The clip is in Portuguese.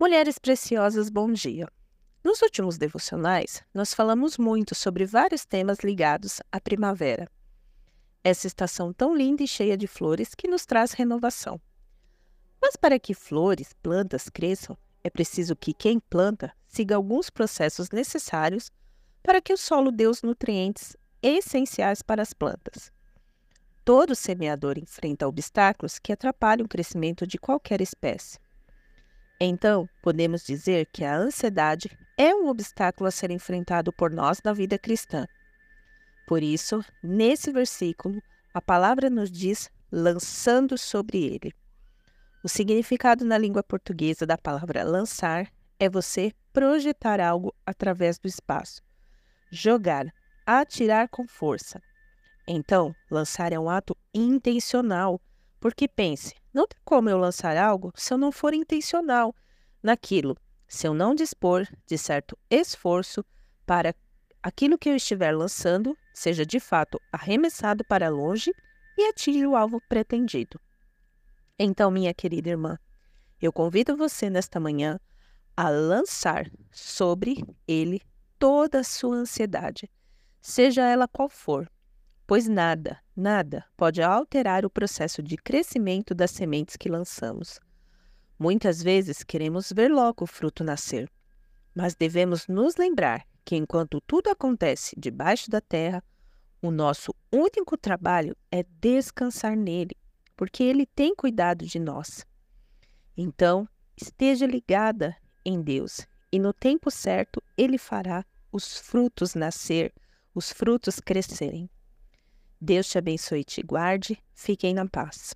Mulheres preciosas, bom dia. Nos últimos devocionais, nós falamos muito sobre vários temas ligados à primavera. Essa estação tão linda e cheia de flores que nos traz renovação. Mas para que flores, plantas cresçam, é preciso que quem planta siga alguns processos necessários para que o solo dê os nutrientes essenciais para as plantas. Todo semeador enfrenta obstáculos que atrapalham o crescimento de qualquer espécie. Então, podemos dizer que a ansiedade é um obstáculo a ser enfrentado por nós na vida cristã. Por isso, nesse versículo, a palavra nos diz lançando sobre ele. O significado na língua portuguesa da palavra lançar é você projetar algo através do espaço, jogar, atirar com força. Então, lançar é um ato intencional, porque pense, não tem como eu lançar algo se eu não for intencional naquilo, se eu não dispor de certo esforço para aquilo que eu estiver lançando seja de fato arremessado para longe e atinja o alvo pretendido. Então, minha querida irmã, eu convido você nesta manhã a lançar sobre ele toda a sua ansiedade, seja ela qual for, pois nada, nada pode alterar o processo de crescimento das sementes que lançamos. Muitas vezes queremos ver logo o fruto nascer, mas devemos nos lembrar que enquanto tudo acontece debaixo da terra, o nosso único trabalho é descansar nele, porque ele tem cuidado de nós. Então, esteja ligada em Deus e no tempo certo ele fará os frutos nascer, os frutos crescerem. Deus te abençoe e te guarde. Fiquem na paz.